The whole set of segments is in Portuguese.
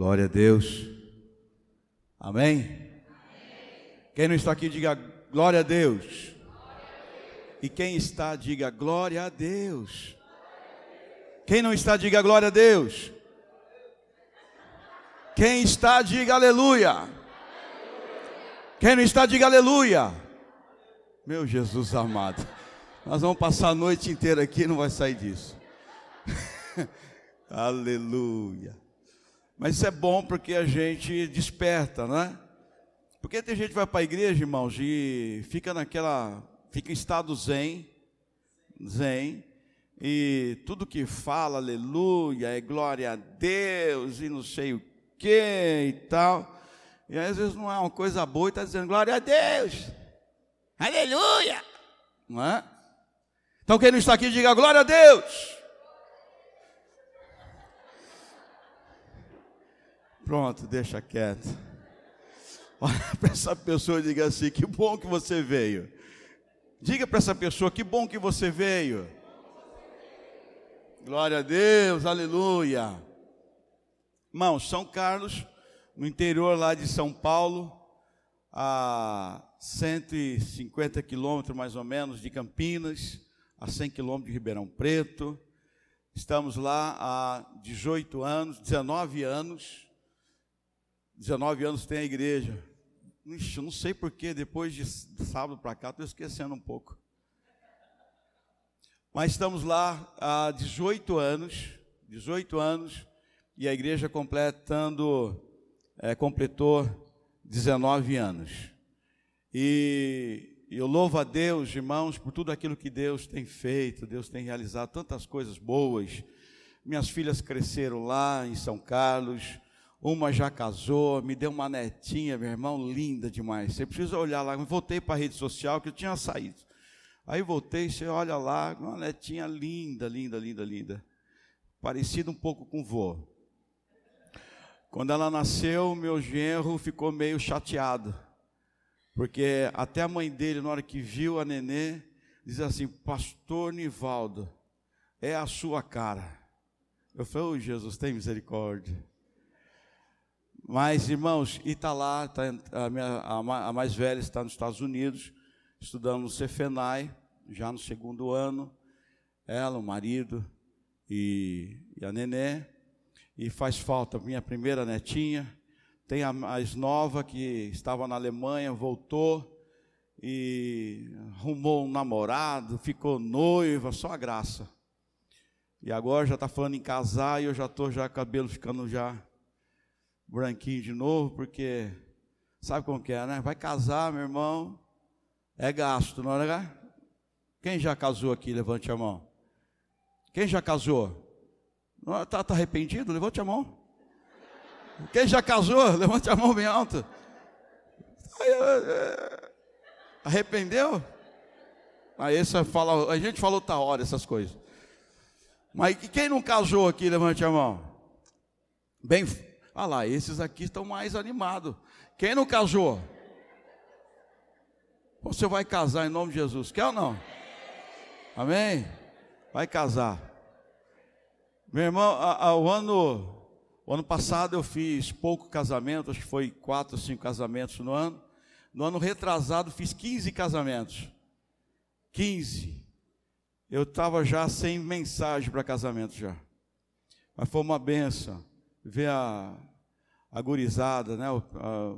Glória a Deus. Amém? Quem não está aqui, diga glória a Deus. E quem está, diga glória a Deus. Quem não está, diga glória a Deus. Quem está, diga aleluia. Quem não está, diga aleluia. Meu Jesus amado. Nós vamos passar a noite inteira aqui e não vai sair disso. aleluia. Mas isso é bom porque a gente desperta, não é? Porque tem gente que vai para a igreja, irmãos, e fica naquela, fica em estado zen, zen, e tudo que fala, aleluia, é glória a Deus, e não sei o que e tal. E às vezes não é uma coisa boa e está dizendo glória a Deus, aleluia, não é? Então quem não está aqui, diga glória a Deus. Pronto, deixa quieto. Olha para essa pessoa e diga assim: que bom que você veio. Diga para essa pessoa: que bom que você veio. Glória a Deus, aleluia. Irmãos, São Carlos, no interior lá de São Paulo, a 150 quilômetros mais ou menos de Campinas, a 100 quilômetros de Ribeirão Preto. Estamos lá há 18 anos, 19 anos 19 anos tem a igreja. Ixi, eu não sei porquê, depois de sábado para cá, estou esquecendo um pouco. Mas estamos lá há 18 anos, 18 anos, e a igreja completando, é, completou 19 anos. E eu louvo a Deus, irmãos, por tudo aquilo que Deus tem feito, Deus tem realizado tantas coisas boas. Minhas filhas cresceram lá em São Carlos, uma já casou, me deu uma netinha, meu irmão, linda demais. Você precisa olhar lá. Voltei para a rede social que eu tinha saído. Aí voltei, você olha lá, uma netinha linda, linda, linda, linda. Parecida um pouco com o vô. Quando ela nasceu, meu genro ficou meio chateado. Porque até a mãe dele, na hora que viu a nenê, diz assim: Pastor Nivaldo, é a sua cara. Eu falei: oh, Jesus, tem misericórdia. Mas, irmãos, e está lá, tá, a, minha, a, mais velha está nos Estados Unidos, estudando no Cefenai, já no segundo ano, ela, o marido e, e a nenê, e faz falta minha primeira netinha, tem a mais nova que estava na Alemanha, voltou e arrumou um namorado, ficou noiva, só a graça. E agora já está falando em casar e eu já estou já cabelo ficando já branquinho de novo, porque sabe como que é, né? Vai casar, meu irmão, é gasto, não é? Quem já casou aqui? Levante a mão. Quem já casou? Está tá arrependido? Levante a mão. Quem já casou? Levante a mão bem alto. Arrependeu? Aí essa fala, a gente falou outra hora essas coisas. Mas quem não casou aqui? Levante a mão. Bem ah lá, esses aqui estão mais animados. Quem não casou? Você vai casar em nome de Jesus, quer ou não? Amém? Vai casar. Meu irmão, o ano, o ano passado eu fiz pouco casamento, acho que foi quatro, cinco casamentos no ano. No ano retrasado fiz 15 casamentos. 15. Eu estava já sem mensagem para casamento já. Mas foi uma benção ver a, a gurizada, né? A,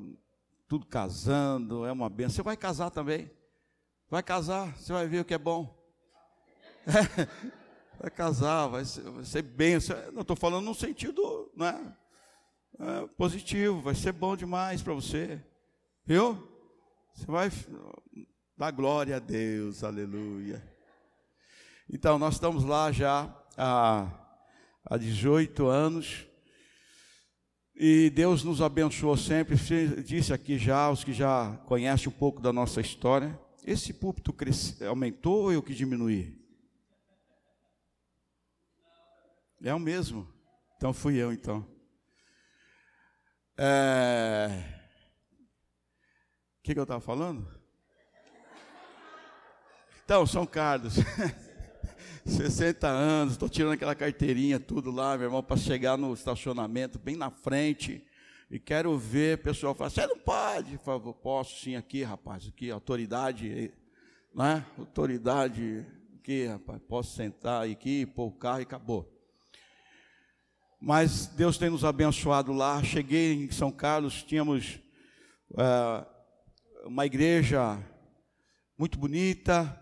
tudo casando, é uma benção. Você vai casar também. Vai casar, você vai ver o que é bom. É, vai casar, vai ser, vai ser benção. Não estou falando no sentido né, é, positivo, vai ser bom demais para você. Viu? Você vai dar glória a Deus, aleluia. Então, nós estamos lá já há, há 18 anos. E Deus nos abençoou sempre. Disse aqui já, os que já conhecem um pouco da nossa história. Esse púlpito cresce, aumentou ou eu que diminuí? É o mesmo. Então fui eu então. É... O que, que eu estava falando? Então, São Carlos. 60 anos, estou tirando aquela carteirinha, tudo lá, meu irmão, para chegar no estacionamento bem na frente. E quero ver o pessoal falar, você não pode. Eu falo, posso sim aqui, rapaz, aqui, autoridade, né? Autoridade aqui, rapaz, posso sentar aqui, pôr o carro e acabou. Mas Deus tem nos abençoado lá. Cheguei em São Carlos, tínhamos é, uma igreja muito bonita,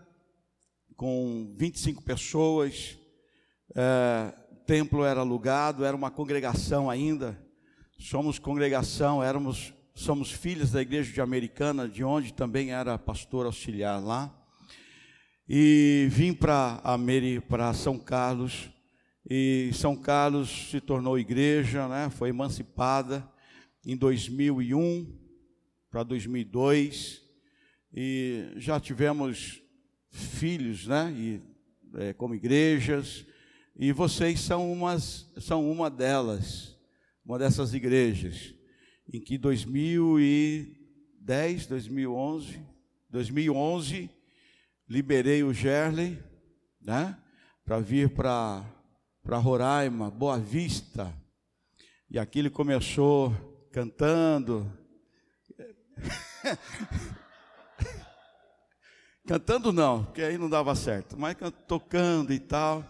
com 25 pessoas. É, o templo era alugado, era uma congregação ainda. Somos congregação, éramos, somos filhos da igreja de Americana, de onde também era pastor auxiliar lá. E vim para São Carlos e São Carlos se tornou igreja, né? foi emancipada em 2001 para 2002 e já tivemos filhos, né? E, é, como igrejas e vocês são umas são uma delas, uma dessas igrejas em que 2010, 2011, 2011 liberei o Gerley, né? Para vir para para Roraima, Boa Vista. E aqui ele começou cantando. cantando não, porque aí não dava certo, mas tocando e tal.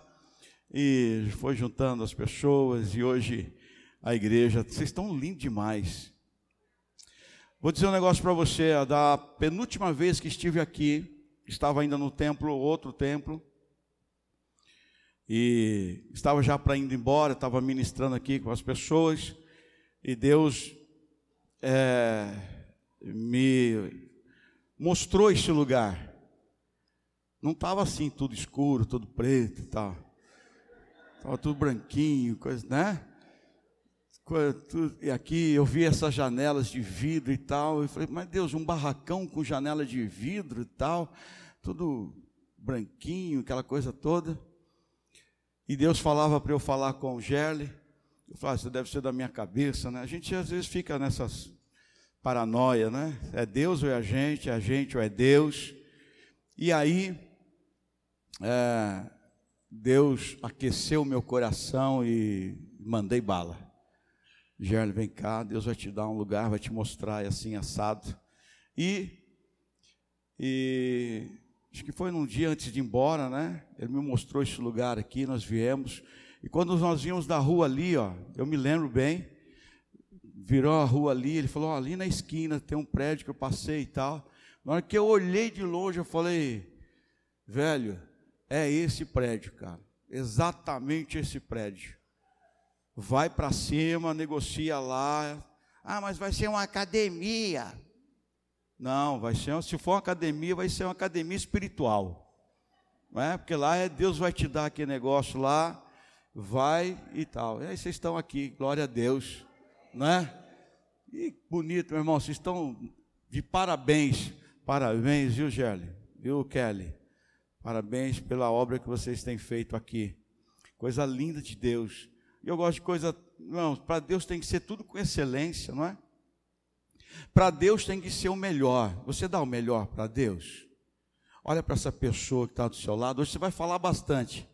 E foi juntando as pessoas e hoje a igreja, vocês estão lindos demais. Vou dizer um negócio para você, da penúltima vez que estive aqui, estava ainda no templo, outro templo, e estava já para indo embora, estava ministrando aqui com as pessoas, e Deus é, me mostrou este lugar. Não estava assim, tudo escuro, tudo preto e tal. Estava tudo branquinho, coisa, né? E aqui eu vi essas janelas de vidro e tal. Eu falei, mas Deus, um barracão com janela de vidro e tal, tudo branquinho, aquela coisa toda. E Deus falava para eu falar com o Gerle. Eu falava, isso deve ser da minha cabeça, né? A gente às vezes fica nessas paranoia, né? É Deus ou é a gente, é a gente ou é Deus. E aí, é, Deus aqueceu meu coração e mandei bala. Gerle, vem cá, Deus vai te dar um lugar, vai te mostrar assim assado. E, e acho que foi num dia antes de ir embora, né? Ele me mostrou esse lugar aqui, nós viemos. E quando nós vimos da rua ali, ó, eu me lembro bem, virou a rua ali, ele falou, ó, ali na esquina tem um prédio que eu passei e tal. Na hora que eu olhei de longe, eu falei, velho, é esse prédio, cara. Exatamente esse prédio. Vai para cima, negocia lá. Ah, mas vai ser uma academia. Não, vai ser, se for uma academia, vai ser uma academia espiritual. Não é? Porque lá é Deus vai te dar aquele negócio lá, vai e tal. E aí vocês estão aqui, glória a Deus, não é? E bonito, meu irmão, vocês estão de parabéns, parabéns, viu, Gelli? Viu, Kelly? Parabéns pela obra que vocês têm feito aqui. Coisa linda de Deus. E eu gosto de coisa, não, para Deus tem que ser tudo com excelência, não é? Para Deus tem que ser o melhor. Você dá o melhor para Deus? Olha para essa pessoa que está do seu lado. Hoje você vai falar bastante.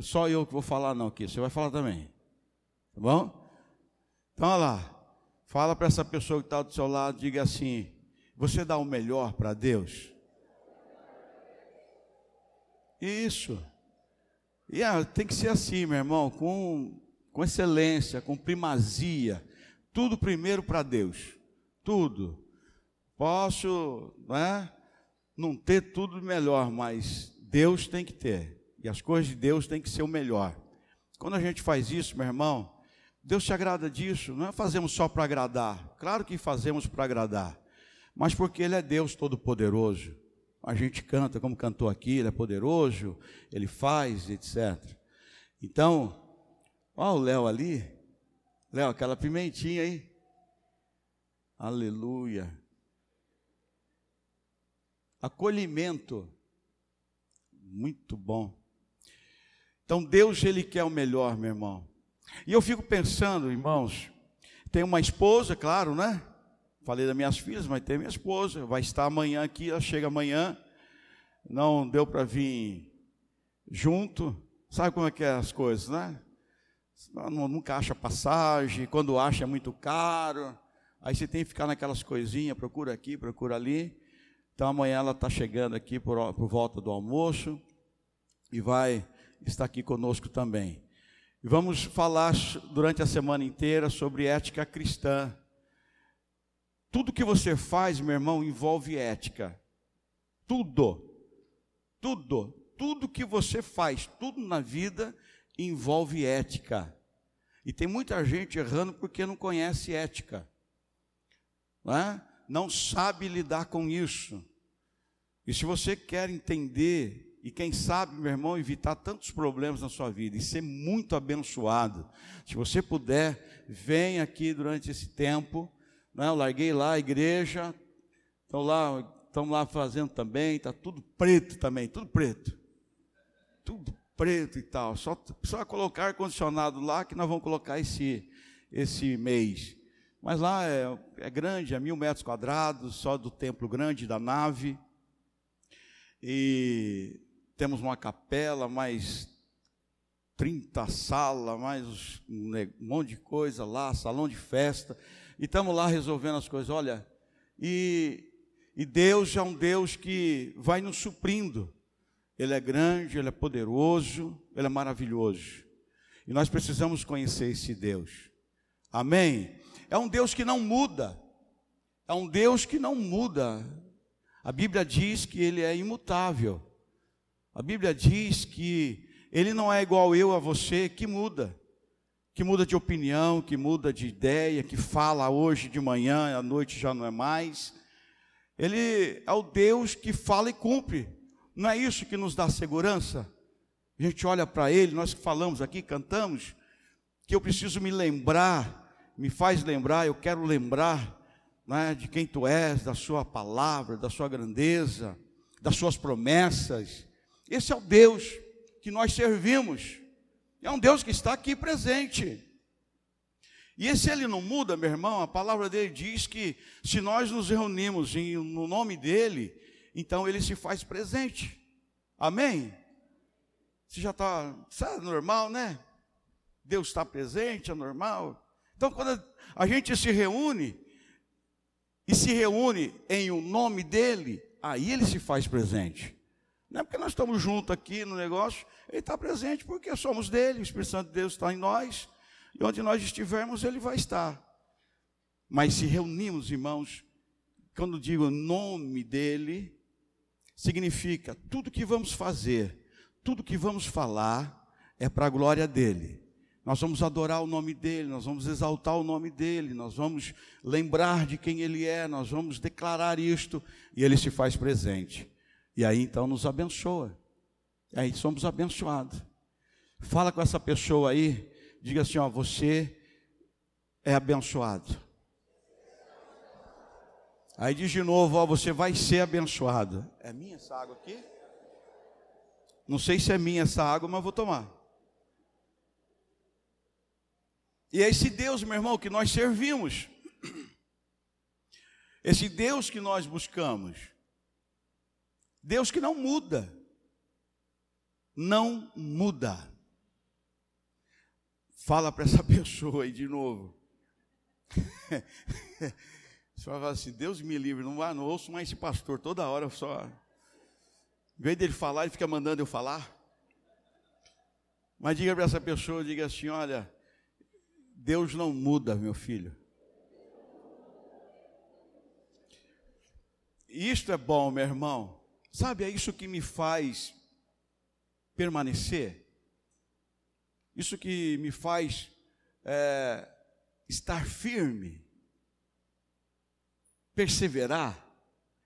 Só eu que vou falar não aqui. Você vai falar também. Tá bom? Então olha lá. Fala para essa pessoa que está do seu lado. Diga assim: Você dá o melhor para Deus? Isso. E ah, tem que ser assim, meu irmão, com, com excelência, com primazia. Tudo primeiro para Deus tudo. Posso né, não ter tudo melhor, mas Deus tem que ter. E as coisas de Deus têm que ser o melhor. Quando a gente faz isso, meu irmão, Deus se agrada disso. Não é fazemos só para agradar. Claro que fazemos para agradar. Mas porque Ele é Deus Todo-Poderoso. A gente canta como cantou aqui, Ele é poderoso, Ele faz, etc. Então, olha o Léo ali. Léo, aquela pimentinha aí. Aleluia. Acolhimento. Muito bom. Então Deus ele quer o melhor, meu irmão. E eu fico pensando, irmãos, tem uma esposa, claro, né? Falei das minhas filhas, mas tem minha esposa, vai estar amanhã aqui, ela chega amanhã. Não deu para vir junto. Sabe como é que é as coisas, né? Nunca acha passagem, quando acha é muito caro. Aí você tem que ficar naquelas coisinhas, procura aqui, procura ali. Então amanhã ela está chegando aqui por, por volta do almoço e vai estar aqui conosco também. E vamos falar durante a semana inteira sobre ética cristã. Tudo que você faz, meu irmão, envolve ética. Tudo. Tudo. Tudo que você faz, tudo na vida envolve ética. E tem muita gente errando porque não conhece ética. Não é? não sabe lidar com isso. E se você quer entender, e quem sabe, meu irmão, evitar tantos problemas na sua vida e ser muito abençoado, se você puder, vem aqui durante esse tempo. Né? Eu larguei lá a igreja, estão lá, estão lá fazendo também, está tudo preto também, tudo preto. Tudo preto e tal. Só, só colocar ar-condicionado lá que nós vamos colocar esse, esse mês. Mas lá é, é grande, é mil metros quadrados, só do templo grande, da nave. E temos uma capela, mais 30 salas, mais um monte de coisa lá, salão de festa. E estamos lá resolvendo as coisas. Olha, e, e Deus é um Deus que vai nos suprindo. Ele é grande, ele é poderoso, ele é maravilhoso. E nós precisamos conhecer esse Deus. Amém? é um Deus que não muda. É um Deus que não muda. A Bíblia diz que ele é imutável. A Bíblia diz que ele não é igual eu a você, que muda. Que muda de opinião, que muda de ideia, que fala hoje de manhã, à noite já não é mais. Ele é o Deus que fala e cumpre. Não é isso que nos dá segurança? A gente olha para ele, nós que falamos aqui, cantamos, que eu preciso me lembrar me faz lembrar, eu quero lembrar né, de quem tu és, da sua palavra, da sua grandeza, das suas promessas. Esse é o Deus que nós servimos. É um Deus que está aqui presente. E esse ele não muda, meu irmão, a palavra dele diz que se nós nos reunimos em, no nome dele, então ele se faz presente. Amém? Você já está, é normal, né? Deus está presente, é normal. Então, quando a gente se reúne, e se reúne em o nome dele, aí ele se faz presente. Não é porque nós estamos juntos aqui no negócio, ele está presente porque somos dele, o Espírito Santo de Deus está em nós, e onde nós estivermos, ele vai estar. Mas se reunimos, irmãos, quando digo nome dele, significa tudo que vamos fazer, tudo que vamos falar, é para a glória dele. Nós vamos adorar o nome dele, nós vamos exaltar o nome dele, nós vamos lembrar de quem ele é, nós vamos declarar isto e ele se faz presente. E aí então nos abençoa. Aí somos abençoados. Fala com essa pessoa aí, diga assim: ó, você é abençoado. Aí diz de novo: ó, você vai ser abençoado. É minha essa água aqui? Não sei se é minha essa água, mas vou tomar. E é esse Deus, meu irmão, que nós servimos. Esse Deus que nós buscamos. Deus que não muda. Não muda. Fala para essa pessoa aí de novo. Você vai falar assim: Deus me livre, não, não ouço mais esse pastor toda hora só. Em vez dele falar, ele fica mandando eu falar. Mas diga para essa pessoa, diga assim: olha, Deus não muda, meu filho. Isto é bom, meu irmão. Sabe, é isso que me faz permanecer. Isso que me faz é, estar firme, perseverar,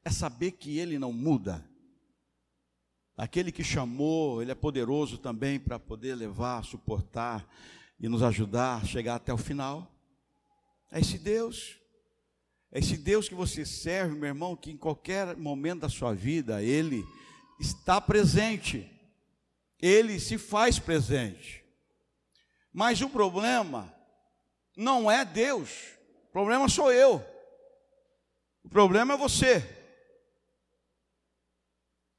é saber que Ele não muda. Aquele que chamou, Ele é poderoso também para poder levar, suportar e nos ajudar a chegar até o final. É esse Deus. É esse Deus que você serve, meu irmão, que em qualquer momento da sua vida, Ele está presente. Ele se faz presente. Mas o problema não é Deus, o problema sou eu. O problema é você.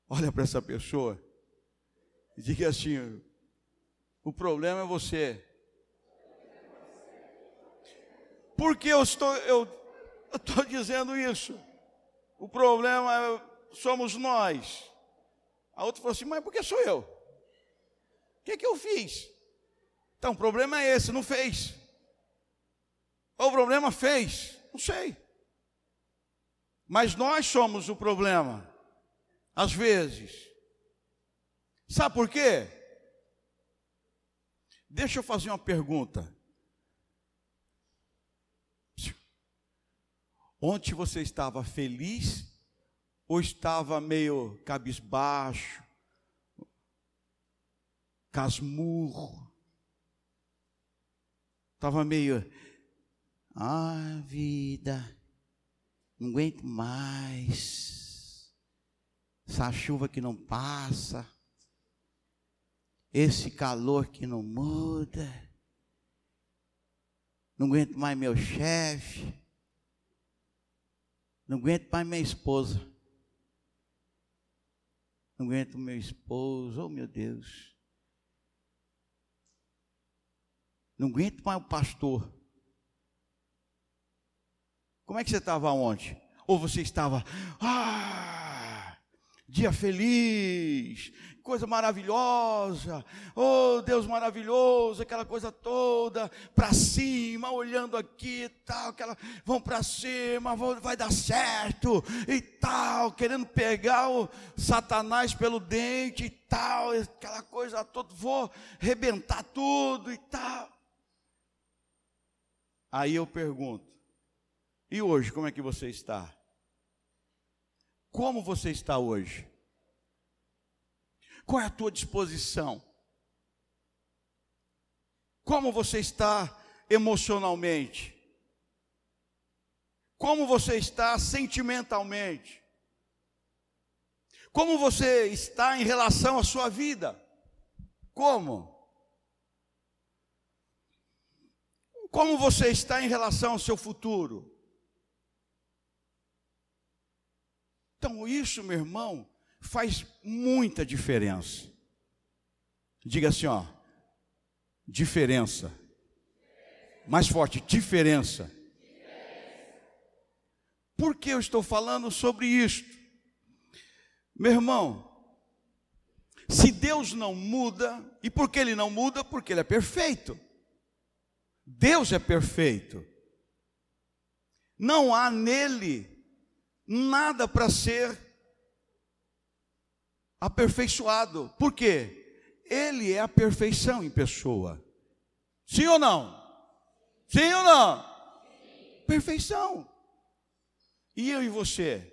Olha para essa pessoa Diga assim: o problema é você. Por que eu estou, eu, eu estou dizendo isso? O problema é, somos nós. A outra falou assim, mas por que sou eu? O que, que eu fiz? Então, o problema é esse, não fez. Ou o problema fez, não sei. Mas nós somos o problema, às vezes. Sabe por quê? Deixa eu fazer uma pergunta. Ontem você estava feliz ou estava meio cabisbaixo, casmurro? Estava meio, ah, vida, não aguento mais. Essa chuva que não passa, esse calor que não muda. Não aguento mais meu chefe. Não aguento mais minha esposa. Não aguento meu esposo, oh meu Deus. Não aguento mais o pastor. Como é que você estava ontem? Ou você estava, ah, dia feliz, coisa maravilhosa, oh Deus maravilhoso, aquela coisa toda, para cima, olhando aqui e tal, aquela, vão para cima, vão, vai dar certo e tal, querendo pegar o Satanás pelo dente e tal, aquela coisa toda, vou rebentar tudo e tal. Aí eu pergunto, e hoje como é que você está? Como você está hoje? Qual é a tua disposição? Como você está emocionalmente? Como você está sentimentalmente? Como você está em relação à sua vida? Como? Como você está em relação ao seu futuro? Então, isso, meu irmão, faz muita diferença. Diga assim, ó, diferença. Mais forte, diferença. Por que eu estou falando sobre isto? Meu irmão, se Deus não muda, e por que Ele não muda? Porque Ele é perfeito. Deus é perfeito. Não há nele nada para ser aperfeiçoado. Por quê? Ele é a perfeição em pessoa. Sim ou não? Sim ou não? Perfeição. E eu e você?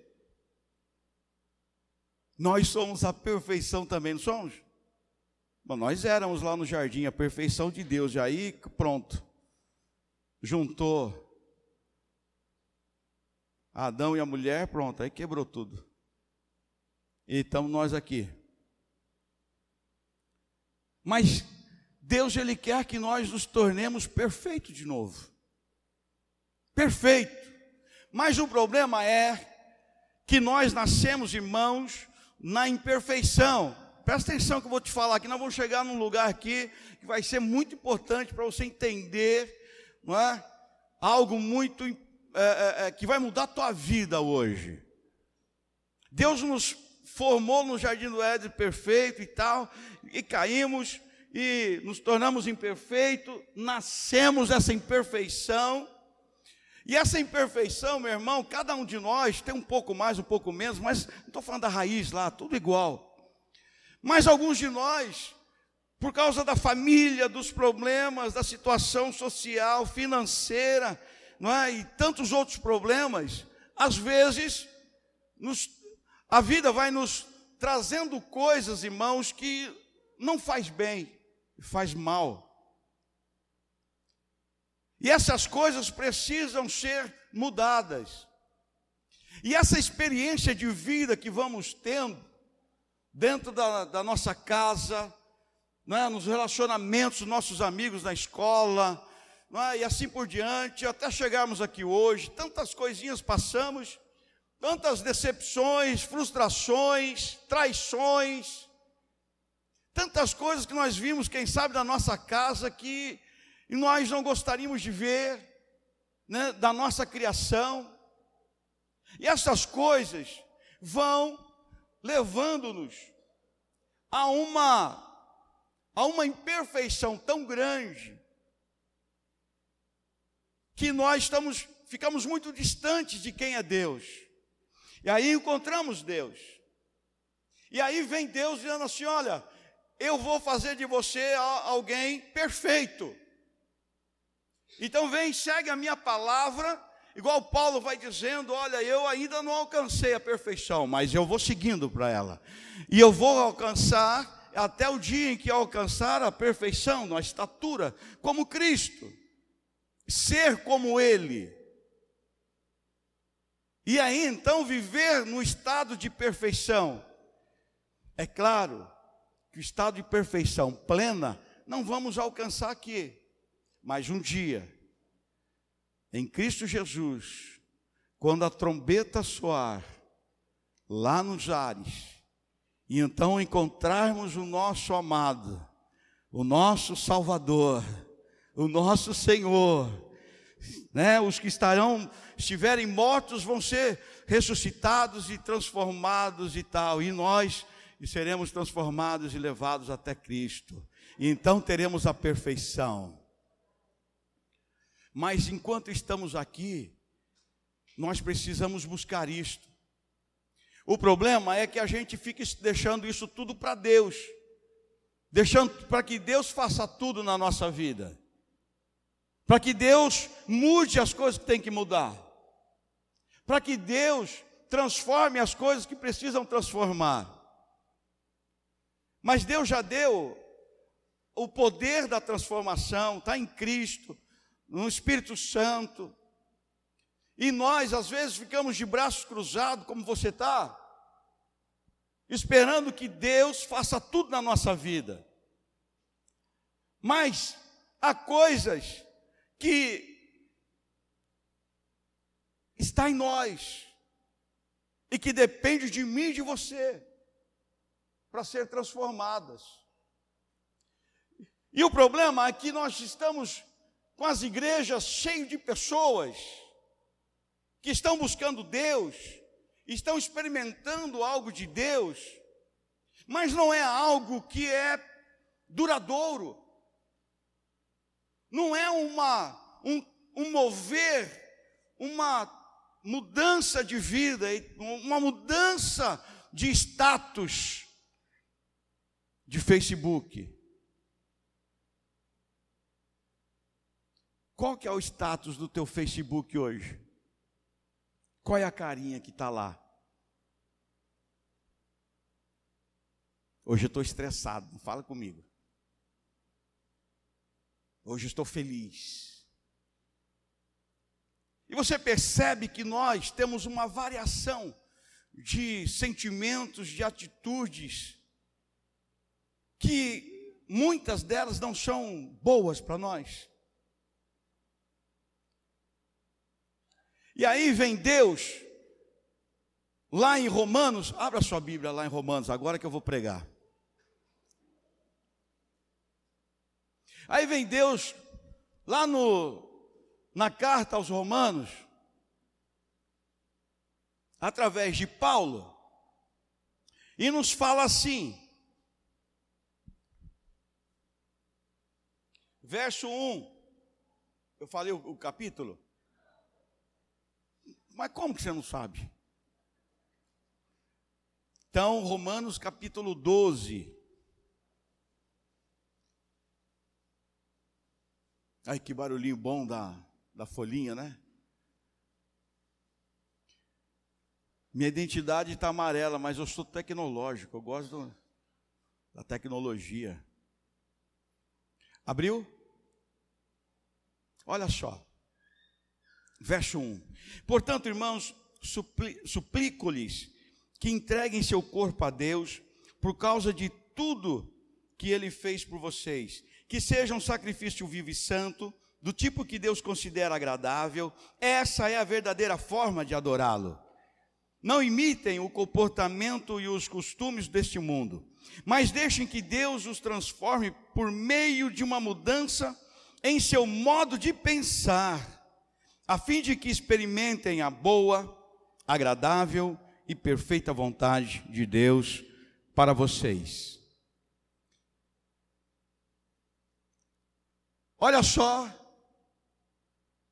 Nós somos a perfeição também, não somos? Bom, nós éramos lá no jardim a perfeição de Deus, e aí pronto. Juntou Adão e a mulher, pronto, aí quebrou tudo. E estamos nós aqui. Mas Deus ele quer que nós nos tornemos perfeitos de novo. Perfeito. Mas o problema é que nós nascemos, irmãos, na imperfeição. Presta atenção que eu vou te falar aqui. Nós vamos chegar num lugar aqui que vai ser muito importante para você entender, não é? Algo muito é, é, é, que vai mudar a tua vida hoje. Deus nos formou no jardim do Éden perfeito e tal, e caímos e nos tornamos imperfeitos, nascemos essa imperfeição. E essa imperfeição, meu irmão, cada um de nós tem um pouco mais, um pouco menos, mas não estou falando da raiz lá, tudo igual. Mas alguns de nós, por causa da família, dos problemas, da situação social, financeira, não é? e tantos outros problemas, às vezes nos a vida vai nos trazendo coisas, irmãos, que não faz bem, faz mal. E essas coisas precisam ser mudadas. E essa experiência de vida que vamos tendo, dentro da, da nossa casa, né, nos relacionamentos nossos amigos na escola, é, e assim por diante, até chegarmos aqui hoje, tantas coisinhas passamos, tantas decepções, frustrações, traições, tantas coisas que nós vimos, quem sabe, na nossa casa que nós não gostaríamos de ver, né, da nossa criação. E essas coisas vão levando-nos a uma a uma imperfeição tão grande que nós estamos ficamos muito distantes de quem é Deus. E aí encontramos Deus. E aí vem Deus dizendo assim: Olha, eu vou fazer de você alguém perfeito. Então vem, segue a minha palavra, igual Paulo vai dizendo: Olha, eu ainda não alcancei a perfeição, mas eu vou seguindo para ela. E eu vou alcançar até o dia em que alcançar a perfeição, na estatura, como Cristo, ser como Ele. E aí então viver no estado de perfeição. É claro que o estado de perfeição plena não vamos alcançar aqui, mas um dia, em Cristo Jesus, quando a trombeta soar, lá nos ares, e então encontrarmos o nosso amado, o nosso Salvador, o nosso Senhor, né? Os que estarão, estiverem mortos, vão ser ressuscitados e transformados e tal, e nós e seremos transformados e levados até Cristo. E então teremos a perfeição. Mas enquanto estamos aqui, nós precisamos buscar isto. O problema é que a gente fica deixando isso tudo para Deus, deixando para que Deus faça tudo na nossa vida para que Deus mude as coisas que tem que mudar, para que Deus transforme as coisas que precisam transformar. Mas Deus já deu o poder da transformação, está em Cristo, no Espírito Santo. E nós, às vezes, ficamos de braços cruzados, como você está, esperando que Deus faça tudo na nossa vida. Mas há coisas que está em nós e que depende de mim e de você para ser transformadas. E o problema é que nós estamos com as igrejas cheias de pessoas que estão buscando Deus, estão experimentando algo de Deus, mas não é algo que é duradouro não é uma, um, um mover, uma mudança de vida, uma mudança de status de Facebook. Qual que é o status do teu Facebook hoje? Qual é a carinha que está lá? Hoje eu estou estressado, não fala comigo. Hoje estou feliz. E você percebe que nós temos uma variação de sentimentos, de atitudes, que muitas delas não são boas para nós. E aí vem Deus, lá em Romanos, abra sua Bíblia lá em Romanos, agora que eu vou pregar. Aí vem Deus, lá no, na carta aos Romanos, através de Paulo, e nos fala assim, verso 1, eu falei o, o capítulo? Mas como que você não sabe? Então, Romanos capítulo 12, Ai, que barulhinho bom da, da folhinha, né? Minha identidade está amarela, mas eu sou tecnológico, eu gosto do, da tecnologia. Abriu? Olha só. Verso 1. Portanto, irmãos, suplico-lhes que entreguem seu corpo a Deus por causa de tudo que ele fez por vocês que seja um sacrifício vivo e santo, do tipo que Deus considera agradável, essa é a verdadeira forma de adorá-lo. Não imitem o comportamento e os costumes deste mundo, mas deixem que Deus os transforme por meio de uma mudança em seu modo de pensar, a fim de que experimentem a boa, agradável e perfeita vontade de Deus para vocês. Olha só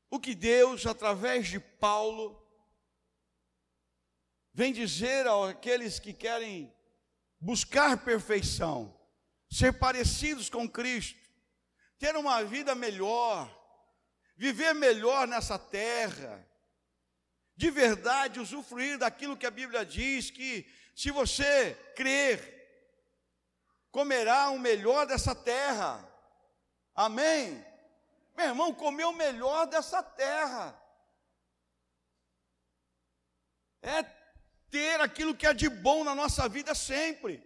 o que Deus, através de Paulo, vem dizer àqueles que querem buscar perfeição, ser parecidos com Cristo, ter uma vida melhor, viver melhor nessa terra, de verdade usufruir daquilo que a Bíblia diz que se você crer, comerá o melhor dessa terra. Amém? Meu irmão, comer o melhor dessa terra. É ter aquilo que é de bom na nossa vida sempre.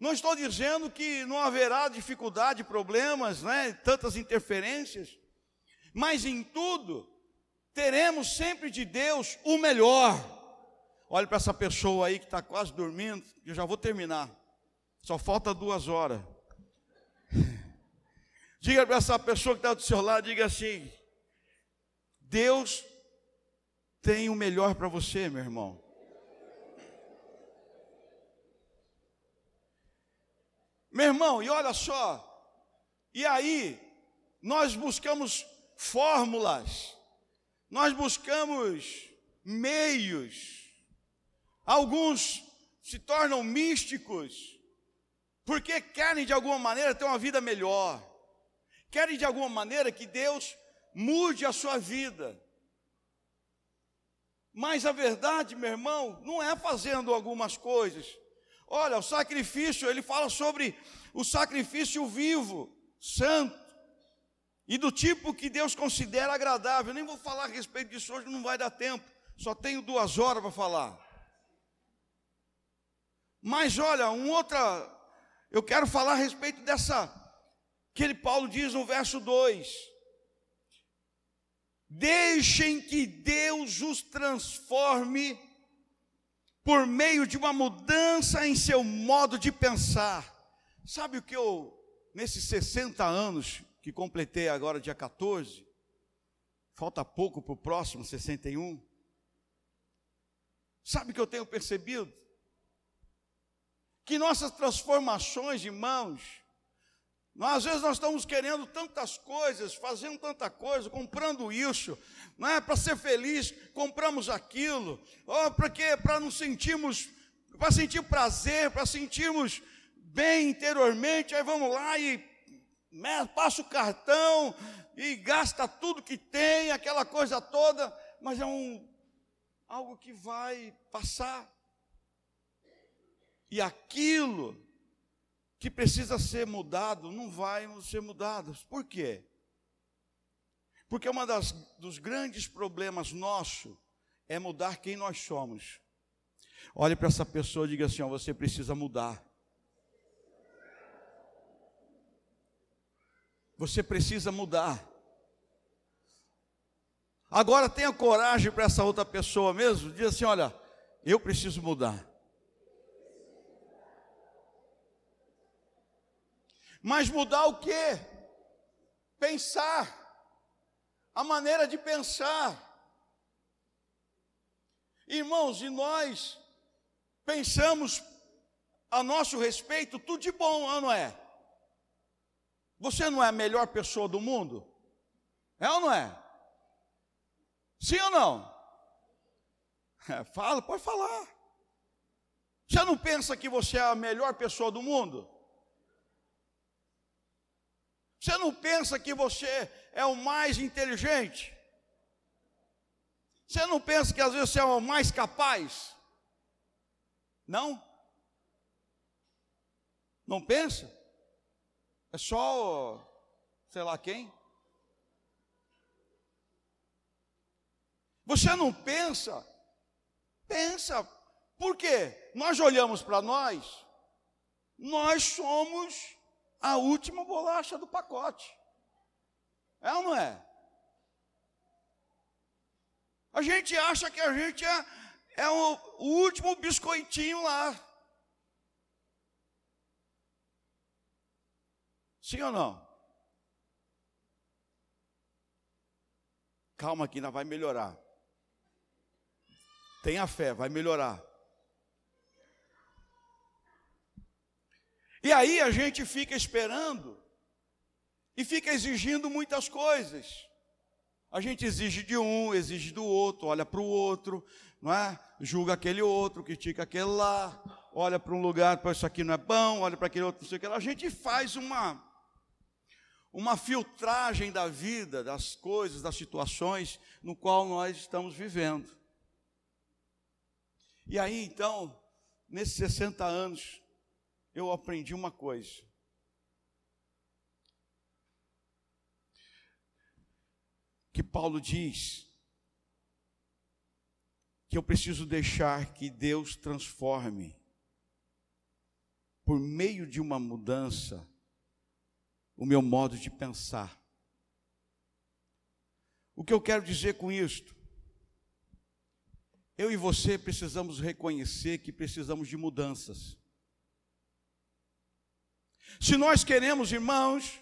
Não estou dizendo que não haverá dificuldade, problemas, né, tantas interferências, mas em tudo teremos sempre de Deus o melhor. Olhe para essa pessoa aí que está quase dormindo, eu já vou terminar. Só falta duas horas. Diga para essa pessoa que está do seu lado, diga assim: Deus tem o melhor para você, meu irmão. Meu irmão, e olha só, e aí, nós buscamos fórmulas, nós buscamos meios, alguns se tornam místicos, porque querem de alguma maneira ter uma vida melhor, querem de alguma maneira que Deus mude a sua vida. Mas a verdade, meu irmão, não é fazendo algumas coisas. Olha, o sacrifício, ele fala sobre o sacrifício vivo, santo, e do tipo que Deus considera agradável. Eu nem vou falar a respeito disso hoje, não vai dar tempo. Só tenho duas horas para falar. Mas olha, um outra, eu quero falar a respeito dessa, que ele, Paulo diz no verso 2: Deixem que Deus os transforme por meio de uma mudança em seu modo de pensar. Sabe o que eu, nesses 60 anos que completei agora, dia 14, falta pouco para o próximo, 61. Sabe o que eu tenho percebido? Que nossas transformações, irmãos, nós, às vezes nós estamos querendo tantas coisas, fazendo tanta coisa, comprando isso, não é para ser feliz, compramos aquilo, ou para quê? Para nos sentirmos, para sentir prazer, para sentirmos bem interiormente, aí vamos lá e passa o cartão e gasta tudo que tem, aquela coisa toda, mas é um algo que vai passar. E aquilo que precisa ser mudado não vai ser mudado. Por quê? Porque das dos grandes problemas nosso é mudar quem nós somos. Olhe para essa pessoa e diga assim: ó, você precisa mudar. Você precisa mudar. Agora tenha coragem para essa outra pessoa mesmo, diz assim: olha, eu preciso mudar. Mas mudar o quê? Pensar. A maneira de pensar. Irmãos, e nós pensamos a nosso respeito tudo de bom, não é? Você não é a melhor pessoa do mundo? É ou não é? Sim ou não? É, fala, pode falar. Você não pensa que você é a melhor pessoa do mundo? Você não pensa que você é o mais inteligente? Você não pensa que às vezes você é o mais capaz? Não? Não pensa? É só, sei lá quem. Você não pensa? Pensa. Por quê? Nós olhamos para nós, nós somos a última bolacha do pacote. É ou não é? A gente acha que a gente é, é o, o último biscoitinho lá. Sim ou não? Calma que ainda vai melhorar. Tenha fé, vai melhorar. E aí a gente fica esperando e fica exigindo muitas coisas. A gente exige de um, exige do outro, olha para o outro, não é? Julga aquele outro, critica aquele lá, olha para um lugar, para isso aqui não é bom, olha para aquele outro, não sei o que lá. A gente faz uma uma filtragem da vida, das coisas, das situações no qual nós estamos vivendo. E aí, então, nesses 60 anos, eu aprendi uma coisa. Que Paulo diz que eu preciso deixar que Deus transforme, por meio de uma mudança, o meu modo de pensar. O que eu quero dizer com isto? Eu e você precisamos reconhecer que precisamos de mudanças. Se nós queremos, irmãos,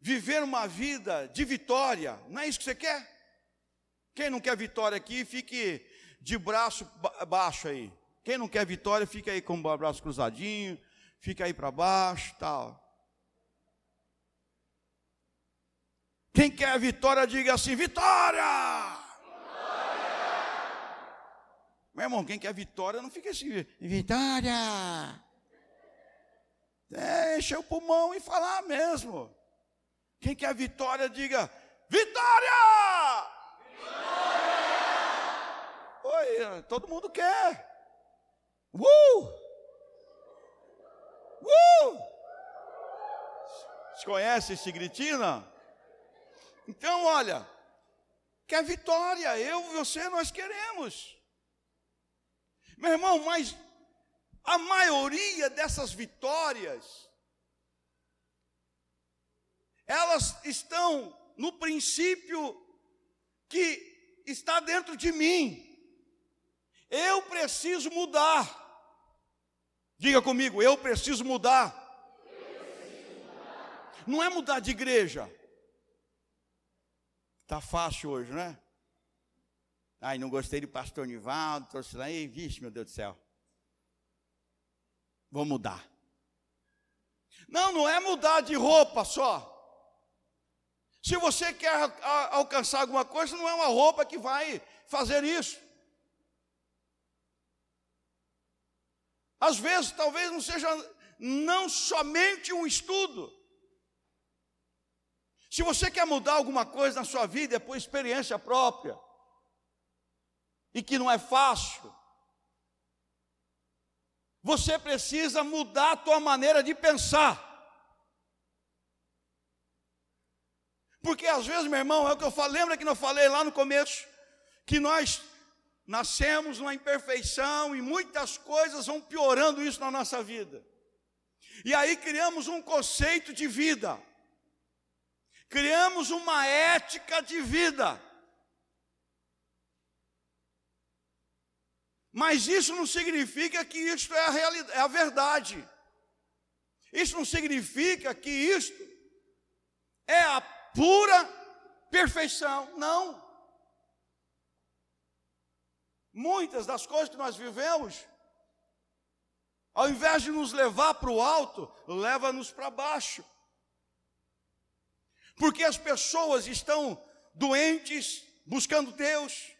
viver uma vida de vitória, não é isso que você quer? Quem não quer vitória aqui, fique de braço baixo aí. Quem não quer vitória, fica aí com o braço cruzadinho, fica aí para baixo, tal. Quem quer vitória, diga assim: vitória! vitória! Meu irmão, quem quer vitória, não fica assim: vitória! É, encher o pulmão e falar mesmo. Quem quer vitória, diga: vitória! Vitória! Oi, todo mundo quer. Uh! Uh! Você conhece esse gritinho? Então, olha, quer vitória, eu, você, nós queremos. Meu irmão, mas a maioria dessas vitórias, elas estão no princípio que está dentro de mim. Eu preciso mudar. Diga comigo, eu preciso mudar. Não é mudar de igreja. Tá fácil hoje, né? Ai, não gostei do pastor Nivaldo, trouxe lá, e vixe, meu Deus do céu. Vou mudar. Não, não é mudar de roupa só. Se você quer alcançar alguma coisa, não é uma roupa que vai fazer isso. Às vezes, talvez não seja não somente um estudo, se você quer mudar alguma coisa na sua vida, é por experiência própria, e que não é fácil, você precisa mudar a tua maneira de pensar. Porque às vezes, meu irmão, é o que eu falei, lembra que eu falei lá no começo, que nós nascemos numa imperfeição e muitas coisas vão piorando isso na nossa vida. E aí criamos um conceito de vida criamos uma ética de vida. Mas isso não significa que isto é a, realidade, é a verdade. Isso não significa que isto é a pura perfeição. Não. Muitas das coisas que nós vivemos, ao invés de nos levar para o alto, leva-nos para baixo porque as pessoas estão doentes, buscando Deus,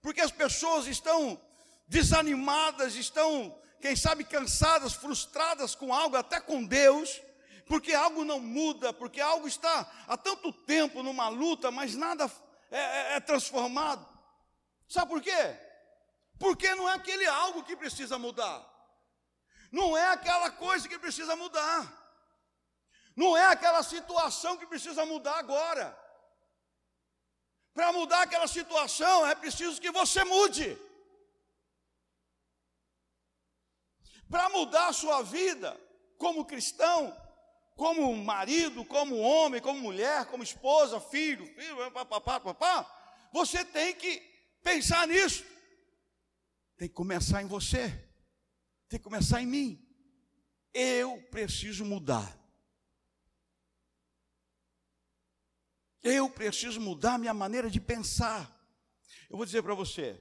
porque as pessoas estão desanimadas, estão, quem sabe, cansadas, frustradas com algo, até com Deus, porque algo não muda, porque algo está há tanto tempo numa luta, mas nada é, é, é transformado. Sabe por quê? Porque não é aquele algo que precisa mudar, não é aquela coisa que precisa mudar. Não é aquela situação que precisa mudar agora. Para mudar aquela situação é preciso que você mude. Para mudar a sua vida como cristão, como marido, como homem, como mulher, como esposa, filho, filho, papá, papá, você tem que pensar nisso. Tem que começar em você. Tem que começar em mim. Eu preciso mudar. Eu preciso mudar minha maneira de pensar. Eu vou dizer para você,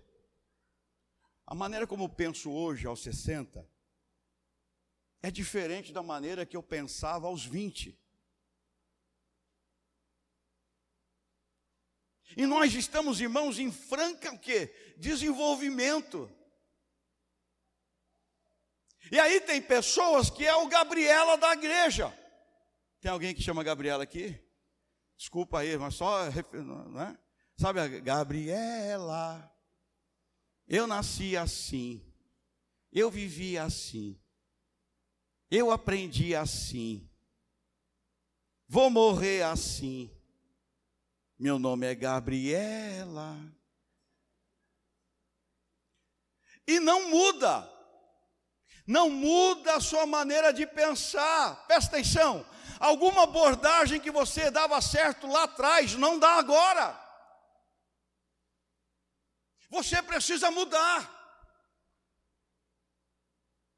a maneira como eu penso hoje, aos 60, é diferente da maneira que eu pensava aos 20. E nós estamos, irmãos, em franca o quê? Desenvolvimento. E aí tem pessoas que é o Gabriela da igreja. Tem alguém que chama Gabriela aqui? Desculpa aí, mas só, né? Sabe Gabriela? Eu nasci assim. Eu vivi assim. Eu aprendi assim. Vou morrer assim. Meu nome é Gabriela. E não muda. Não muda a sua maneira de pensar. Presta atenção. Alguma abordagem que você dava certo lá atrás, não dá agora. Você precisa mudar.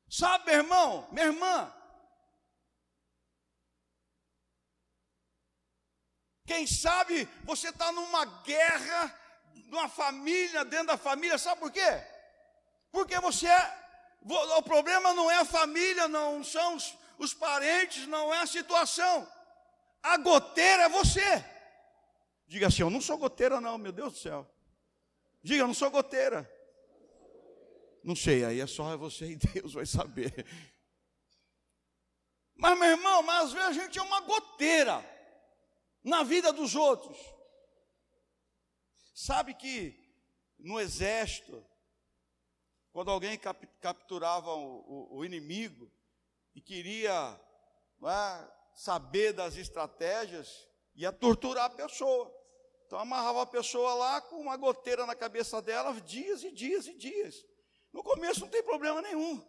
Sabe, meu irmão, minha irmã, Quem sabe você está numa guerra, numa família, dentro da família, sabe por quê? Porque você é. O problema não é a família, não são os, os parentes, não é a situação. A goteira é você. Diga assim: Eu não sou goteira, não, meu Deus do céu. Diga, eu não sou goteira. Não sei, aí é só você e Deus vai saber. Mas, meu irmão, mas às vezes a gente é uma goteira na vida dos outros. Sabe que no exército, quando alguém cap capturava o, o, o, inimigo e queria é, saber das estratégias, ia torturar a pessoa. Então amarrava a pessoa lá com uma goteira na cabeça dela dias e dias e dias. No começo não tem problema nenhum,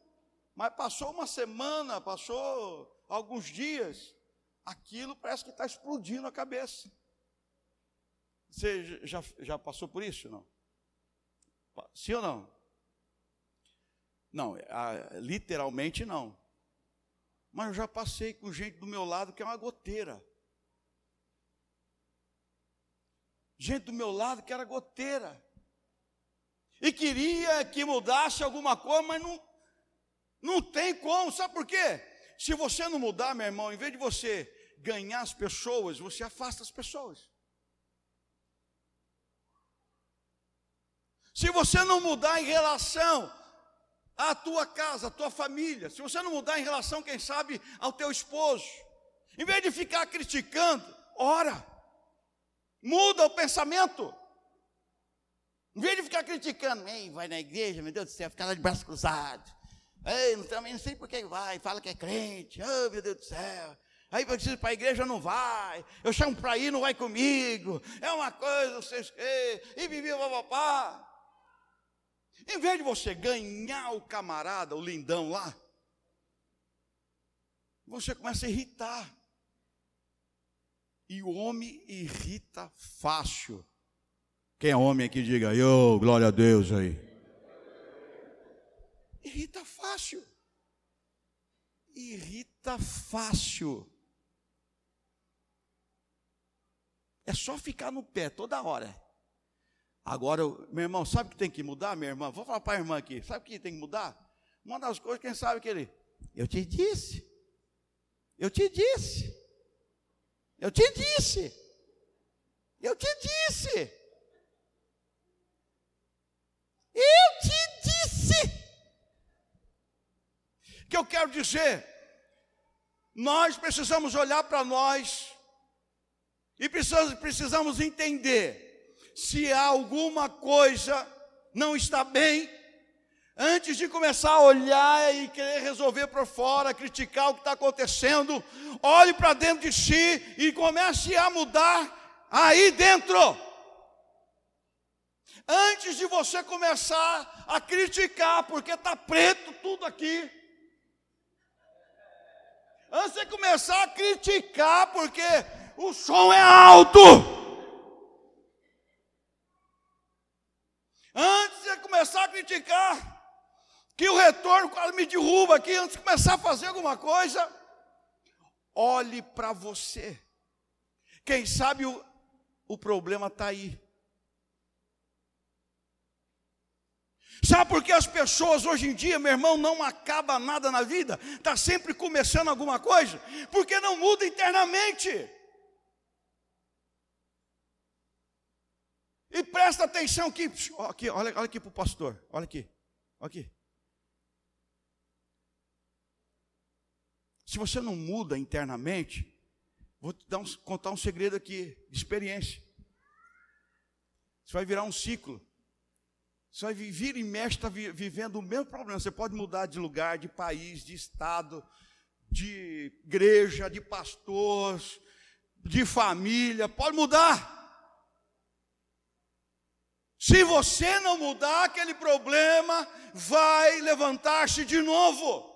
mas passou uma semana, passou alguns dias, aquilo parece que está explodindo a cabeça. Você já, já passou por isso? Não? Sim ou não? Não, literalmente não. Mas eu já passei com gente do meu lado que é uma goteira. Gente do meu lado que era goteira. E queria que mudasse alguma coisa, mas não, não tem como. Sabe por quê? Se você não mudar, meu irmão, em vez de você ganhar as pessoas, você afasta as pessoas. Se você não mudar em relação à tua casa, à tua família, se você não mudar em relação, quem sabe, ao teu esposo, em vez de ficar criticando, ora, muda o pensamento. Em vez de ficar criticando, ei, vai na igreja, meu Deus do céu, fica lá de braço cruzado. Ei, também não sei por que vai, fala que é crente, oh meu Deus do céu. Aí eu preciso para a igreja, não vai. Eu chamo para ir, não vai comigo. É uma coisa, vocês que. E vivia papapá. Em vez de você ganhar o camarada, o lindão lá, você começa a irritar. E o homem irrita fácil. Quem é homem aqui, diga, eu, glória a Deus aí. Irrita fácil. Irrita fácil. É só ficar no pé toda hora. Agora, meu irmão, sabe o que tem que mudar, minha irmã? Vou falar para a irmã aqui. Sabe o que tem que mudar? Uma das coisas, quem sabe que ele. Eu te disse. Eu te disse. Eu te disse. Eu te disse. Eu te disse. O que eu quero dizer? Nós precisamos olhar para nós e precisamos, precisamos entender se alguma coisa não está bem, antes de começar a olhar e querer resolver por fora, criticar o que está acontecendo, olhe para dentro de si e comece a mudar aí dentro. Antes de você começar a criticar, porque está preto tudo aqui. Antes de começar a criticar, porque o som é alto. Antes de começar a criticar, que o retorno quase me derruba aqui, antes de começar a fazer alguma coisa, olhe para você. Quem sabe o, o problema está aí. Sabe por que as pessoas hoje em dia, meu irmão, não acaba nada na vida? Está sempre começando alguma coisa? Porque não muda internamente. E presta atenção aqui, aqui olha, olha aqui para o pastor, olha aqui, olha aqui. Se você não muda internamente, vou te dar um, contar um segredo aqui, de experiência. Você vai virar um ciclo. Você vai vir e mexe, está vivendo o mesmo problema. Você pode mudar de lugar, de país, de estado, de igreja, de pastor, de família, pode mudar. Se você não mudar, aquele problema vai levantar-se de novo.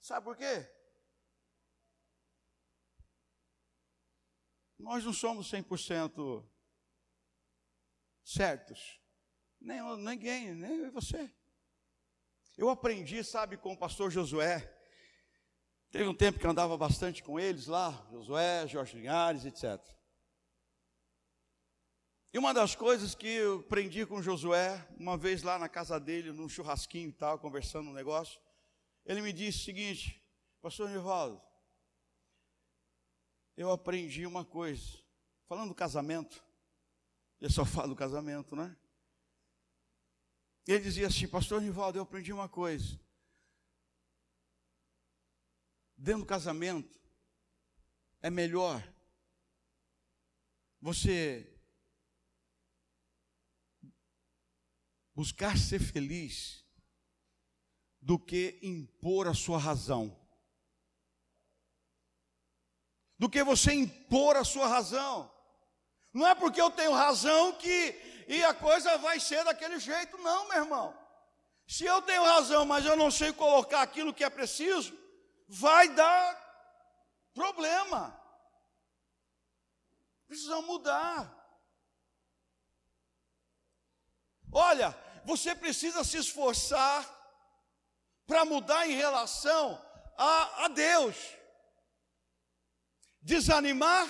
Sabe por quê? Nós não somos 100% certos. Nem ninguém, nem você. Eu aprendi, sabe, com o pastor Josué. Teve um tempo que andava bastante com eles lá, Josué, Jorge Linhares, etc. E uma das coisas que eu aprendi com Josué, uma vez lá na casa dele, num churrasquinho e tal, conversando um negócio, ele me disse o seguinte, pastor Nivaldo, eu aprendi uma coisa. Falando do casamento, eu só falo do casamento, né? Ele dizia assim, pastor Nivaldo, eu aprendi uma coisa. Dentro do casamento, é melhor você buscar ser feliz do que impor a sua razão do que você impor a sua razão. Não é porque eu tenho razão que e a coisa vai ser daquele jeito, não, meu irmão. Se eu tenho razão, mas eu não sei colocar aquilo que é preciso, vai dar problema. Precisamos mudar. Olha, você precisa se esforçar para mudar em relação a, a Deus. Desanimar?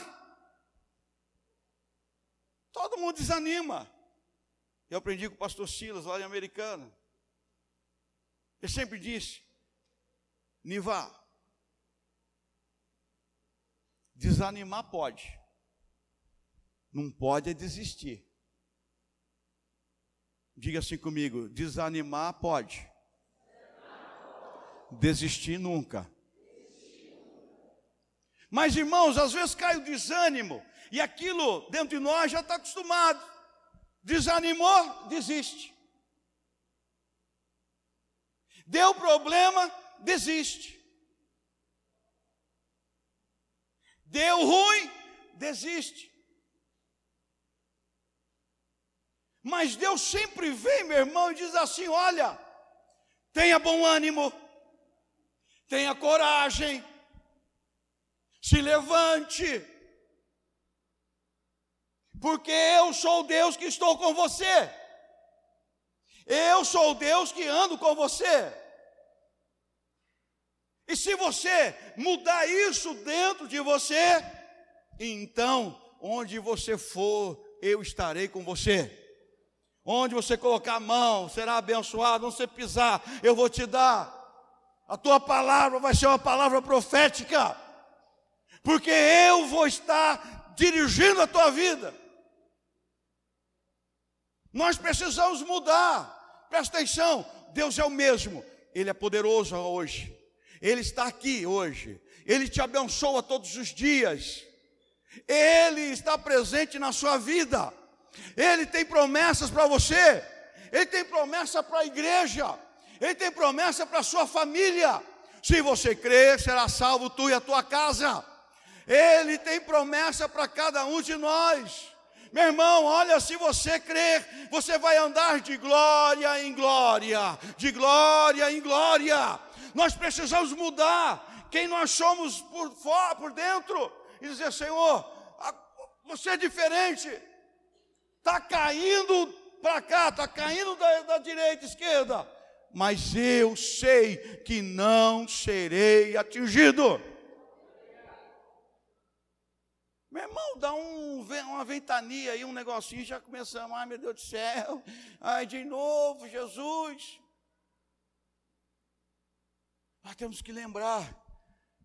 Todo mundo desanima. Eu aprendi com o pastor Silas, lá em Americana. Ele sempre disse: Nivá, desanimar pode, não pode é desistir. Diga assim comigo: desanimar pode, desistir nunca. Mas, irmãos, às vezes cai o desânimo, e aquilo dentro de nós já está acostumado. Desanimou, desiste. Deu problema, desiste. Deu ruim, desiste. Mas Deus sempre vem, meu irmão, e diz assim: olha, tenha bom ânimo, tenha coragem, se levante, porque eu sou Deus que estou com você, eu sou Deus que ando com você. E se você mudar isso dentro de você, então, onde você for, eu estarei com você. Onde você colocar a mão, será abençoado. Onde você pisar, eu vou te dar. A tua palavra vai ser uma palavra profética porque eu vou estar dirigindo a tua vida. Nós precisamos mudar. Presta atenção, Deus é o mesmo. Ele é poderoso hoje. Ele está aqui hoje. Ele te abençoa todos os dias. Ele está presente na sua vida. Ele tem promessas para você. Ele tem promessa para a igreja. Ele tem promessa para a sua família. Se você crer, será salvo tu e a tua casa. Ele tem promessa para cada um de nós. Meu irmão, olha, se você crer, você vai andar de glória em glória, de glória em glória. Nós precisamos mudar quem nós somos por fora, por dentro, e dizer: Senhor, você é diferente, está caindo para cá, está caindo da, da direita, esquerda. mas eu sei que não serei atingido. Meu irmão, dá um, uma ventania aí, um negocinho, já começamos, ai meu Deus do céu, ai de novo, Jesus. Nós temos que lembrar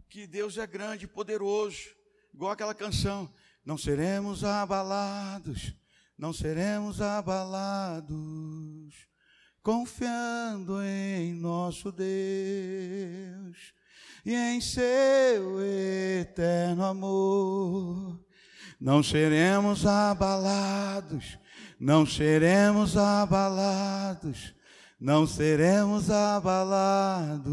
que Deus é grande e poderoso, igual aquela canção, não seremos abalados, não seremos abalados, confiando em nosso Deus e em seu eterno amor. Não seremos abalados, não seremos abalados, não seremos abalados.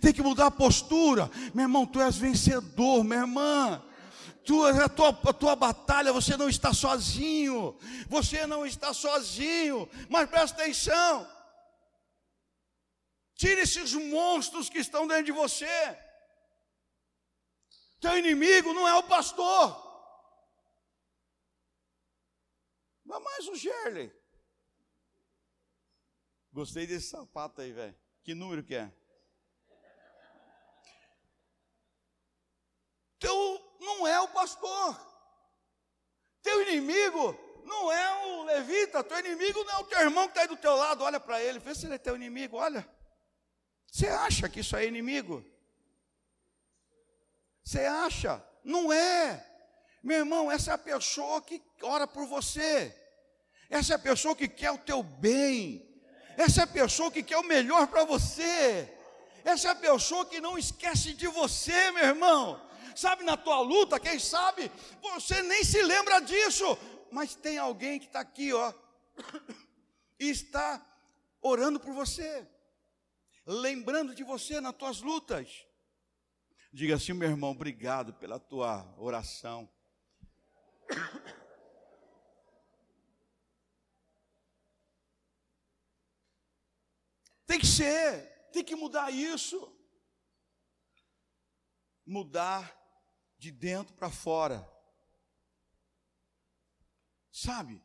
Tem que mudar a postura, meu irmão. Tu és vencedor, minha irmã. Tu, a, tua, a tua batalha, você não está sozinho, você não está sozinho, mas presta atenção, Tire esses monstros que estão dentro de você. Teu inimigo não é o pastor. Não é mais o Gerley. Gostei desse sapato aí, velho. Que número que é? Teu não é o pastor. Teu inimigo não é o levita. Teu inimigo não é o teu irmão que está aí do teu lado. Olha para ele, vê se ele é teu inimigo. Olha. Você acha que isso é inimigo? Você acha? Não é. Meu irmão, essa é a pessoa que ora por você. Essa é a pessoa que quer o teu bem. Essa é a pessoa que quer o melhor para você. Essa é a pessoa que não esquece de você, meu irmão. Sabe, na tua luta, quem sabe, você nem se lembra disso. Mas tem alguém que está aqui, ó, e está orando por você lembrando de você nas tuas lutas. Diga assim, meu irmão, obrigado pela tua oração. Ser, tem que mudar isso. Mudar de dentro para fora. Sabe?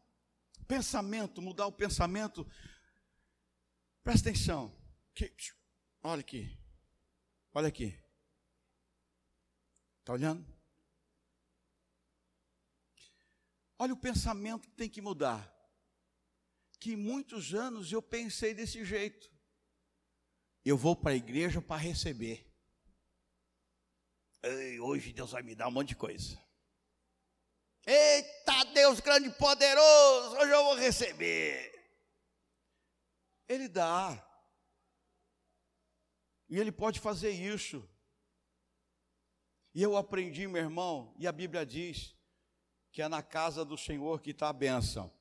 Pensamento, mudar o pensamento. Presta atenção. Que, olha aqui. Olha aqui. Está olhando? Olha o pensamento que tem que mudar. Que muitos anos eu pensei desse jeito. Eu vou para a igreja para receber. Ei, hoje Deus vai me dar um monte de coisa. Eita Deus grande e poderoso, hoje eu vou receber. Ele dá. E ele pode fazer isso. E eu aprendi, meu irmão, e a Bíblia diz que é na casa do Senhor que está a bênção.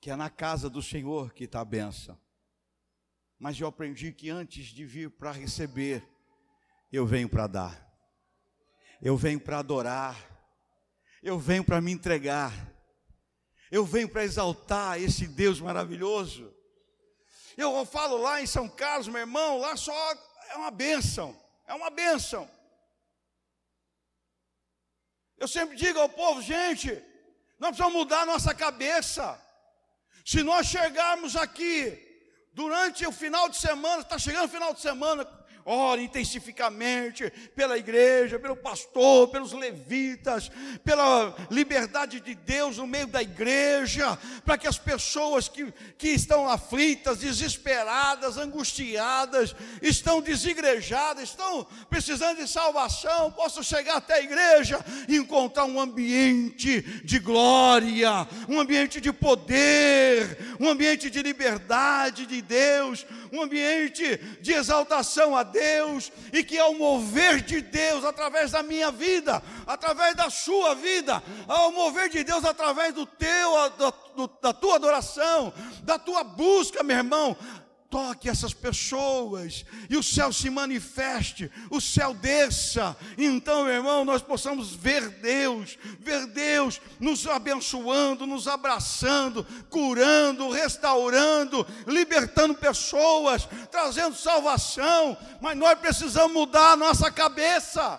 Que é na casa do Senhor que está a bênção. Mas eu aprendi que antes de vir para receber, eu venho para dar. Eu venho para adorar. Eu venho para me entregar. Eu venho para exaltar esse Deus maravilhoso. Eu falo lá em São Carlos, meu irmão, lá só é uma bênção, é uma bênção. Eu sempre digo ao povo, gente, nós precisamos mudar a nossa cabeça. Se nós chegarmos aqui durante o final de semana, está chegando o final de semana, ore intensificamente pela igreja, pelo pastor, pelos levitas, pela liberdade de Deus no meio da igreja, para que as pessoas que, que estão aflitas, desesperadas, angustiadas, estão desigrejadas, estão precisando de salvação, possam chegar até a igreja e encontrar um ambiente de glória, um ambiente de poder, um ambiente de liberdade de Deus, um ambiente de exaltação a Deus, e que ao mover de Deus através da minha vida, através da sua vida, ao mover de Deus através do teu, da, da tua adoração, da tua busca, meu irmão, toque essas pessoas e o céu se manifeste, o céu desça. Então, meu irmão, nós possamos ver Deus, ver Deus nos abençoando, nos abraçando, curando, restaurando, libertando pessoas, trazendo salvação. Mas nós precisamos mudar a nossa cabeça.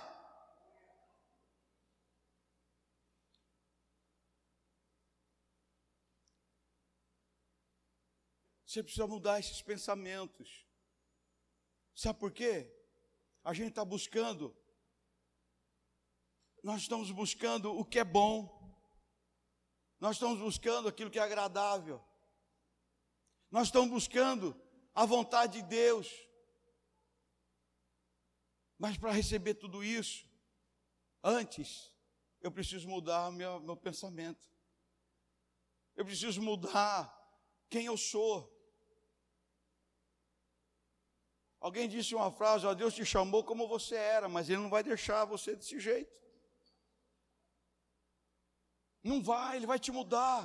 Você precisa mudar esses pensamentos. Sabe por quê? A gente está buscando, nós estamos buscando o que é bom, nós estamos buscando aquilo que é agradável, nós estamos buscando a vontade de Deus. Mas para receber tudo isso, antes, eu preciso mudar meu, meu pensamento. Eu preciso mudar quem eu sou. Alguém disse uma frase: ó, Deus te chamou como você era, mas Ele não vai deixar você desse jeito. Não vai, Ele vai te mudar.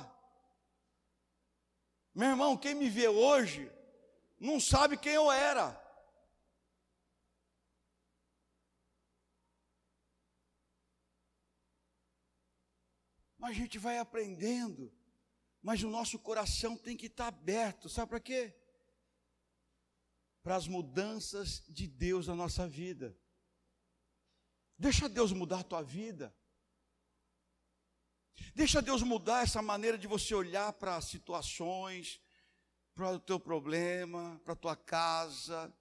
Meu irmão, quem me vê hoje, não sabe quem eu era. Mas a gente vai aprendendo, mas o nosso coração tem que estar aberto, sabe para quê? Para as mudanças de Deus na nossa vida. Deixa Deus mudar a tua vida. Deixa Deus mudar essa maneira de você olhar para situações, para o teu problema, para a tua casa.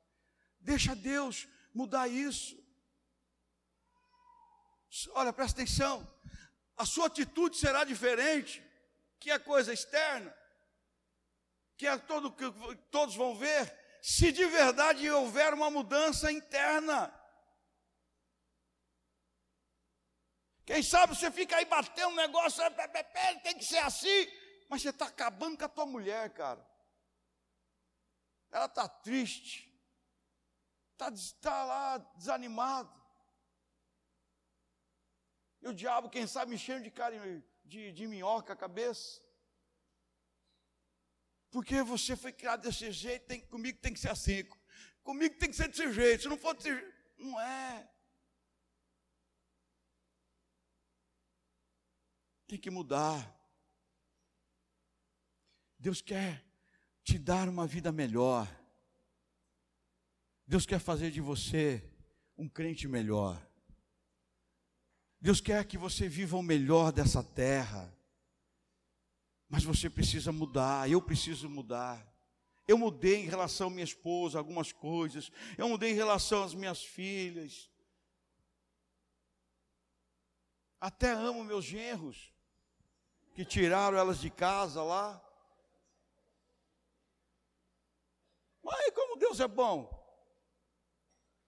Deixa Deus mudar isso. Olha, presta atenção. A sua atitude será diferente que a coisa externa, que é todo que todos vão ver, se de verdade houver uma mudança interna. Quem sabe você fica aí batendo um negócio, tem que ser assim, mas você está acabando com a tua mulher, cara. Ela está triste, está tá lá desanimado. E o diabo, quem sabe, enchendo de cara de, de minhoca a cabeça. Porque você foi criado desse jeito, tem, comigo tem que ser assim. Comigo tem que ser desse jeito. Se não for desse jeito, não é. Tem que mudar. Deus quer te dar uma vida melhor. Deus quer fazer de você um crente melhor. Deus quer que você viva o melhor dessa terra. Mas você precisa mudar, eu preciso mudar. Eu mudei em relação à minha esposa algumas coisas, eu mudei em relação às minhas filhas. Até amo meus genros que tiraram elas de casa lá. Mas como Deus é bom.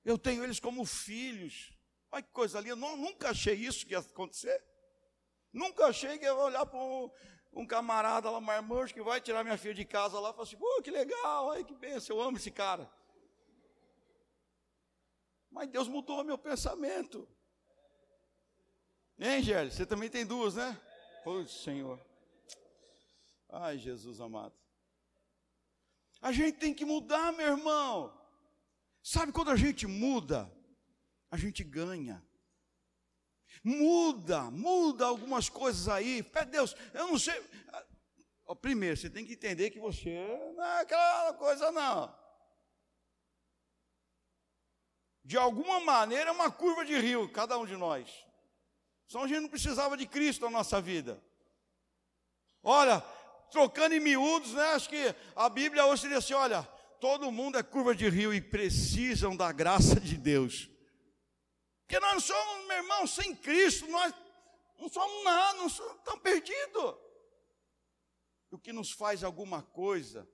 Eu tenho eles como filhos. Olha que coisa linda. nunca achei isso que ia acontecer. Nunca achei que ia olhar para um, um, camarada lá, marmanjo, que vai tirar minha filha de casa lá falar assim: pô, que legal, olha que benção, eu amo esse cara. Mas Deus mudou meu pensamento. Hein, Gélio? Você também tem duas, né? Pois, Senhor. Ai, Jesus amado. A gente tem que mudar, meu irmão. Sabe quando a gente muda, a gente ganha. Muda, muda algumas coisas aí. Pede Deus, eu não sei. Primeiro, você tem que entender que você não é aquela coisa, não. De alguma maneira é uma curva de rio, cada um de nós. Só a gente não precisava de Cristo na nossa vida. Olha, trocando em miúdos, né? Acho que a Bíblia hoje diz assim: olha, todo mundo é curva de rio e precisam da graça de Deus. Porque nós não somos, meu irmão, sem Cristo, nós não somos nada, não somos tão perdidos. O que nos faz alguma coisa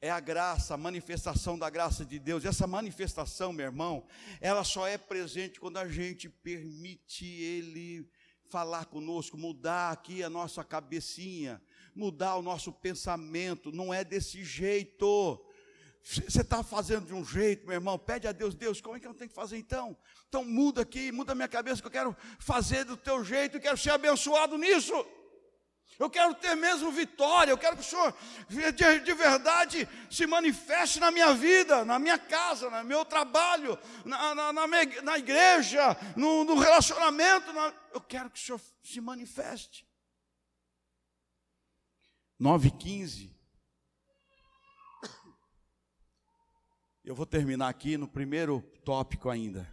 é a graça, a manifestação da graça de Deus. Essa manifestação, meu irmão, ela só é presente quando a gente permite Ele falar conosco, mudar aqui a nossa cabecinha, mudar o nosso pensamento. Não é desse jeito. Você está fazendo de um jeito, meu irmão, pede a Deus, Deus, como é que eu tenho que fazer então? Então muda aqui, muda minha cabeça, que eu quero fazer do teu jeito, e quero ser abençoado nisso. Eu quero ter mesmo vitória, eu quero que o Senhor de, de, verdade se manifeste na minha vida, na minha casa, no meu trabalho, na, na, na, minha, na igreja, no, no relacionamento. Na, eu quero que o Senhor se manifeste. 9 e 15. Eu vou terminar aqui no primeiro tópico ainda.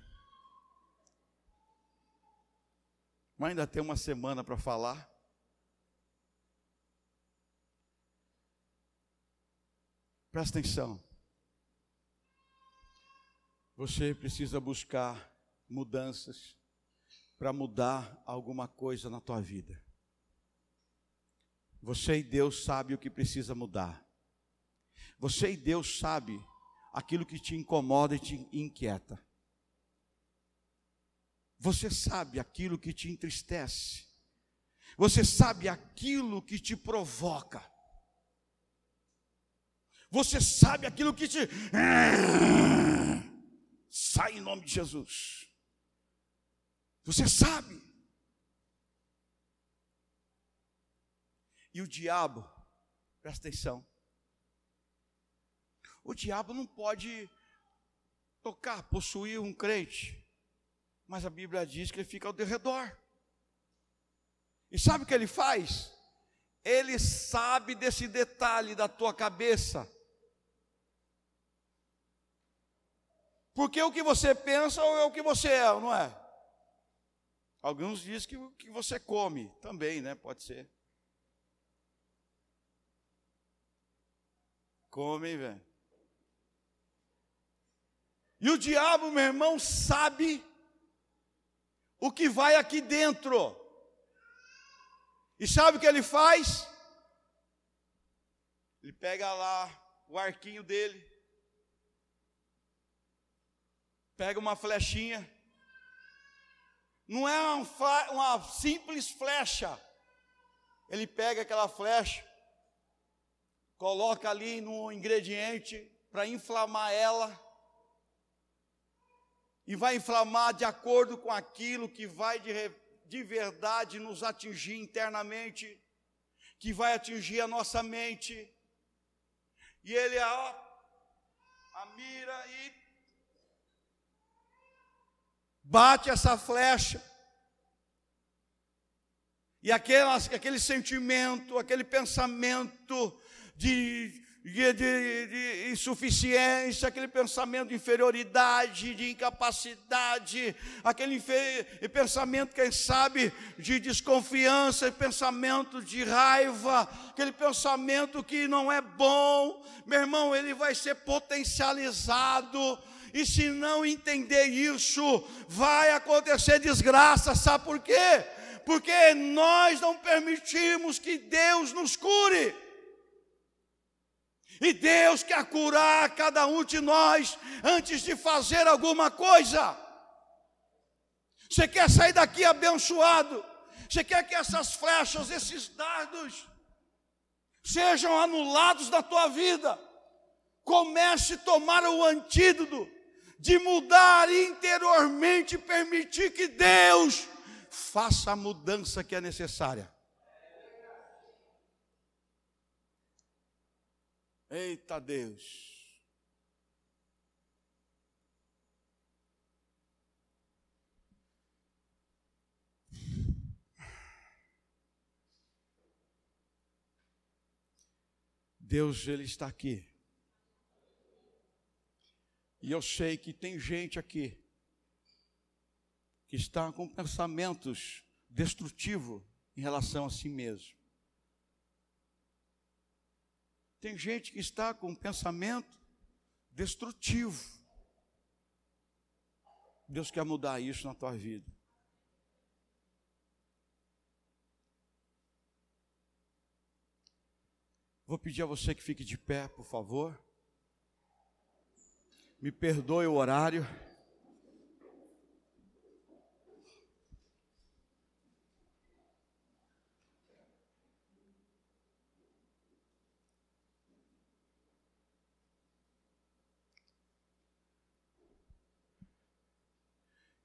Mas ainda tem uma semana para falar. Presta atenção. Você precisa buscar mudanças para mudar alguma coisa na tua vida. Você e Deus sabe o que precisa mudar. Você e Deus sabe aquilo que te incomoda e te inquieta. Você sabe aquilo que te entristece. Você sabe aquilo que te provoca. Você sabe aquilo que te. Sai em nome de Jesus. Você sabe. E o diabo, presta atenção. O diabo não pode tocar, possuir um crente, mas a Bíblia diz que ele fica ao redor. E sabe o que ele faz? Ele sabe desse detalhe da tua cabeça. Porque o que você pensa é o que você é, não é? Alguns dizem que o que você come também, né? Pode ser. Come, velho. E o diabo, meu irmão, sabe o que vai aqui dentro. E sabe o que ele faz? Ele pega lá o arquinho dele, pega uma flechinha, não é uma, uma simples flecha, ele pega aquela flecha, coloca ali no ingrediente para inflamar ela, e vai inflamar de acordo com aquilo que vai de, de verdade nos atingir internamente, que vai atingir a nossa mente. E ele ó, a mira e bate essa flecha. E aquele, aquele sentimento, aquele pensamento de de, de, de, insuficiência, aquele pensamento de inferioridade, de incapacidade, aquele pensamento, quem sabe, de desconfiança, pensamento de raiva, aquele pensamento que não é bom, meu irmão, ele vai ser potencializado. E se não entender isso, vai acontecer desgraça, sabe por quê? Porque nós não permitimos que Deus nos cure. E Deus quer curar cada um de nós antes de fazer alguma coisa. Você quer sair daqui abençoado? Você quer que essas flechas, esses dardos, sejam anulados da tua vida? Comece a tomar o antídoto de mudar interiormente permitir que Deus faça a mudança que é necessária. Eita Deus. Deus, Ele está aqui. E eu sei que tem gente aqui que está com pensamentos destrutivos em relação a si mesmo. Tem gente que está com um pensamento destrutivo. Deus quer mudar isso na tua vida. Vou pedir a você que fique de pé, por favor. Me perdoe o horário.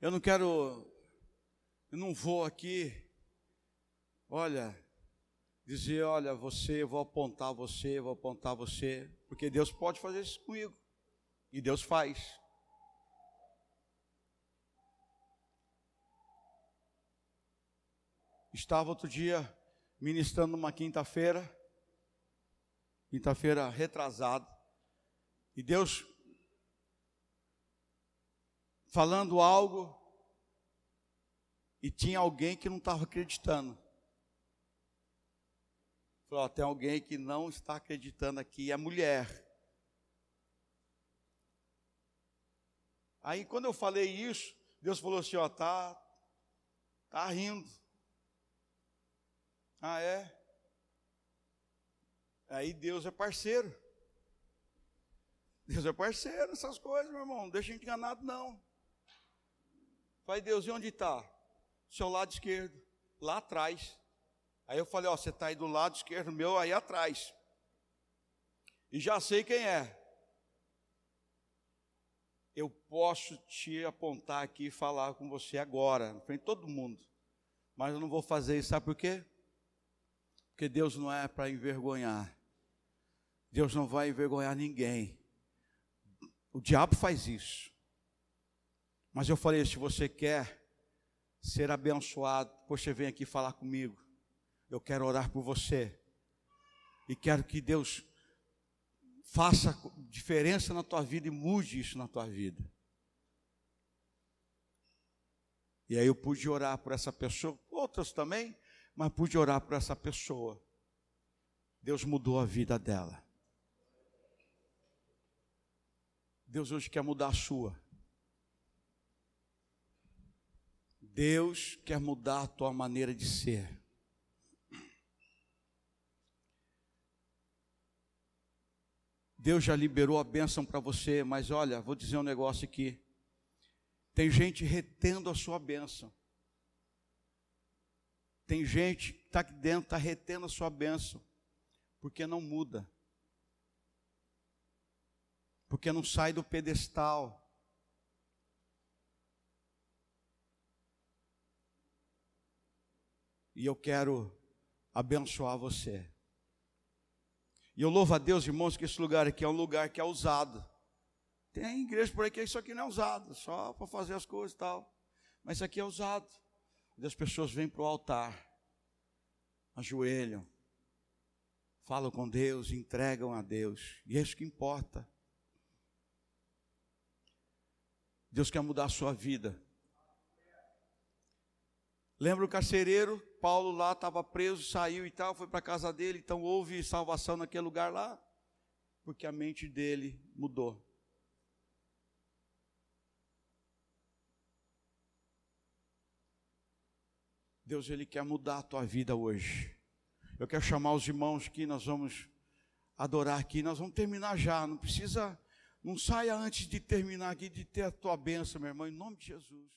Eu não quero, eu não vou aqui, olha, dizer, olha, você, vou apontar você, vou apontar você, porque Deus pode fazer isso comigo. E Deus faz. Estava outro dia ministrando numa quinta-feira, quinta-feira retrasado, e Deus falando algo e tinha alguém que não estava acreditando. Falou, tem alguém que não está acreditando aqui, é mulher. Aí quando eu falei isso, Deus falou assim, ó, tá, tá rindo. Ah, é? Aí Deus é parceiro. Deus é parceiro nessas coisas, meu irmão. Não deixa enganado, não. Falei, Deus, e onde está? Seu lado esquerdo, lá atrás. Aí eu falei, ó, você está aí do lado esquerdo meu, aí atrás. E já sei quem é. Eu posso te apontar aqui e falar com você agora, na frente de todo mundo. Mas eu não vou fazer isso, sabe por quê? Porque Deus não é para envergonhar. Deus não vai envergonhar ninguém. O diabo faz isso. Mas eu falei: se você quer ser abençoado, você vem aqui falar comigo. Eu quero orar por você. E quero que Deus faça diferença na tua vida e mude isso na tua vida. E aí eu pude orar por essa pessoa, outras também, mas pude orar por essa pessoa. Deus mudou a vida dela. Deus hoje quer mudar a sua. Deus quer mudar a tua maneira de ser. Deus já liberou a bênção para você, mas olha, vou dizer um negócio aqui. Tem gente retendo a sua bênção. Tem gente que está aqui dentro, está retendo a sua bênção, porque não muda porque não sai do pedestal. E eu quero abençoar você. E eu louvo a Deus, irmãos, que esse lugar aqui é um lugar que é usado. Tem igreja por aí que isso aqui não é usado, só para fazer as coisas e tal. Mas isso aqui é usado. E as pessoas vêm para o altar, ajoelham, falam com Deus, entregam a Deus. E é isso que importa. Deus quer mudar a sua vida. Lembra o carcereiro? Paulo lá estava preso, saiu e tal, foi para a casa dele, então houve salvação naquele lugar lá, porque a mente dele mudou. Deus, Ele quer mudar a tua vida hoje. Eu quero chamar os irmãos que nós vamos adorar aqui, nós vamos terminar já, não precisa não saia antes de terminar aqui de ter a tua bênção, meu irmão, em nome de Jesus.